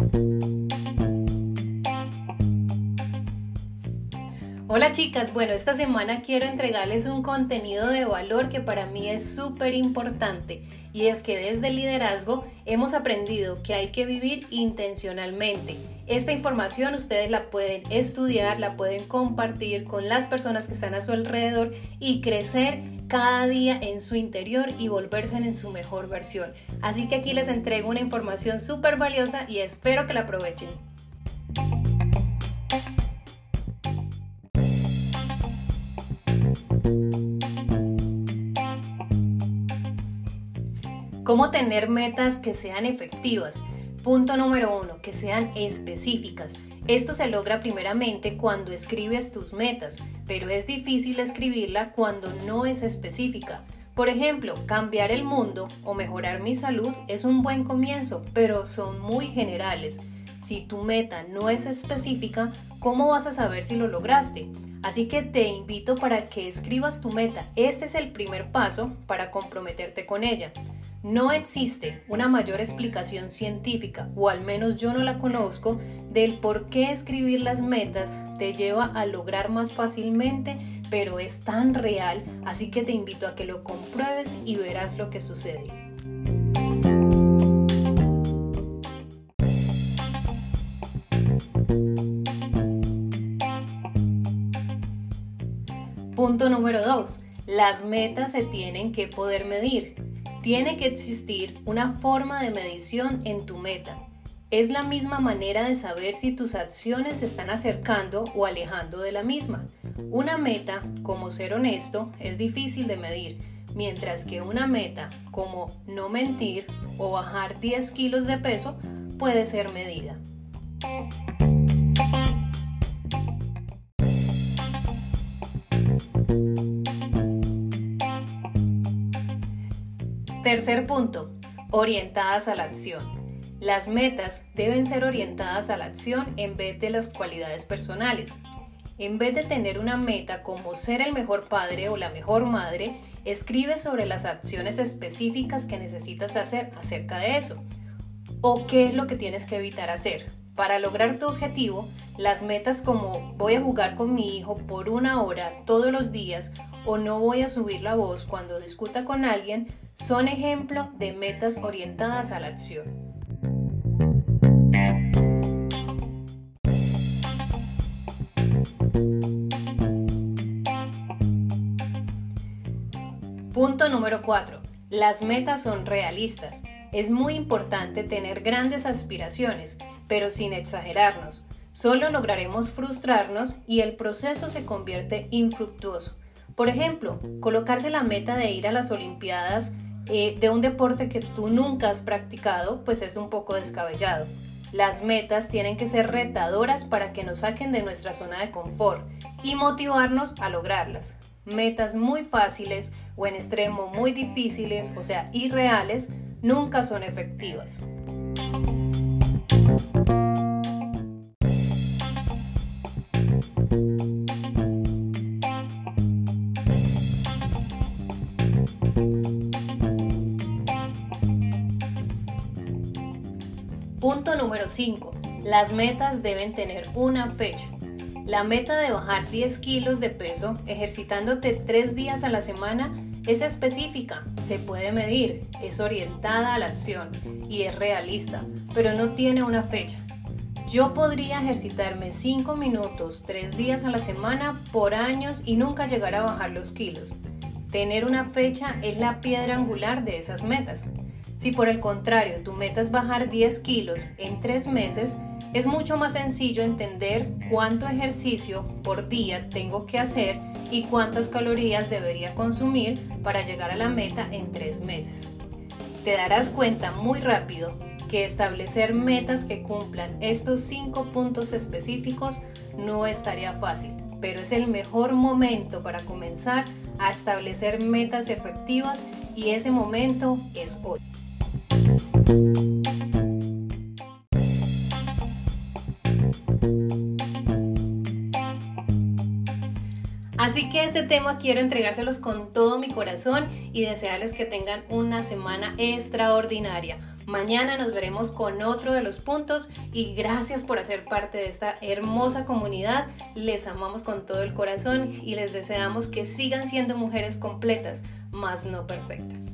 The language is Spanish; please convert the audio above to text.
Bye. Hola chicas, bueno, esta semana quiero entregarles un contenido de valor que para mí es súper importante y es que desde el liderazgo hemos aprendido que hay que vivir intencionalmente. Esta información ustedes la pueden estudiar, la pueden compartir con las personas que están a su alrededor y crecer cada día en su interior y volverse en su mejor versión. Así que aquí les entrego una información súper valiosa y espero que la aprovechen. ¿Cómo tener metas que sean efectivas? Punto número uno, que sean específicas. Esto se logra primeramente cuando escribes tus metas, pero es difícil escribirla cuando no es específica. Por ejemplo, cambiar el mundo o mejorar mi salud es un buen comienzo, pero son muy generales. Si tu meta no es específica, ¿cómo vas a saber si lo lograste? Así que te invito para que escribas tu meta. Este es el primer paso para comprometerte con ella. No existe una mayor explicación científica, o al menos yo no la conozco, del por qué escribir las metas te lleva a lograr más fácilmente, pero es tan real, así que te invito a que lo compruebes y verás lo que sucede. Punto número 2. Las metas se tienen que poder medir. Tiene que existir una forma de medición en tu meta. Es la misma manera de saber si tus acciones se están acercando o alejando de la misma. Una meta, como ser honesto, es difícil de medir, mientras que una meta, como no mentir o bajar 10 kilos de peso, puede ser medida. Tercer punto, orientadas a la acción. Las metas deben ser orientadas a la acción en vez de las cualidades personales. En vez de tener una meta como ser el mejor padre o la mejor madre, escribe sobre las acciones específicas que necesitas hacer acerca de eso. O qué es lo que tienes que evitar hacer. Para lograr tu objetivo, las metas como voy a jugar con mi hijo por una hora todos los días o no voy a subir la voz cuando discuta con alguien son ejemplo de metas orientadas a la acción. Punto número 4. Las metas son realistas. Es muy importante tener grandes aspiraciones, pero sin exagerarnos. Solo lograremos frustrarnos y el proceso se convierte infructuoso. Por ejemplo, colocarse la meta de ir a las Olimpiadas eh, de un deporte que tú nunca has practicado, pues es un poco descabellado. Las metas tienen que ser retadoras para que nos saquen de nuestra zona de confort y motivarnos a lograrlas. Metas muy fáciles o en extremo muy difíciles, o sea, irreales, nunca son efectivas. Punto número 5. Las metas deben tener una fecha. La meta de bajar 10 kilos de peso ejercitándote 3 días a la semana es específica, se puede medir, es orientada a la acción y es realista, pero no tiene una fecha. Yo podría ejercitarme 5 minutos 3 días a la semana por años y nunca llegar a bajar los kilos. Tener una fecha es la piedra angular de esas metas. Si por el contrario tu meta es bajar 10 kilos en 3 meses, es mucho más sencillo entender cuánto ejercicio por día tengo que hacer y cuántas calorías debería consumir para llegar a la meta en 3 meses. Te darás cuenta muy rápido que establecer metas que cumplan estos 5 puntos específicos no estaría fácil, pero es el mejor momento para comenzar a establecer metas efectivas y ese momento es hoy. Así que este tema quiero entregárselos con todo mi corazón y desearles que tengan una semana extraordinaria. Mañana nos veremos con otro de los puntos y gracias por hacer parte de esta hermosa comunidad. Les amamos con todo el corazón y les deseamos que sigan siendo mujeres completas, más no perfectas.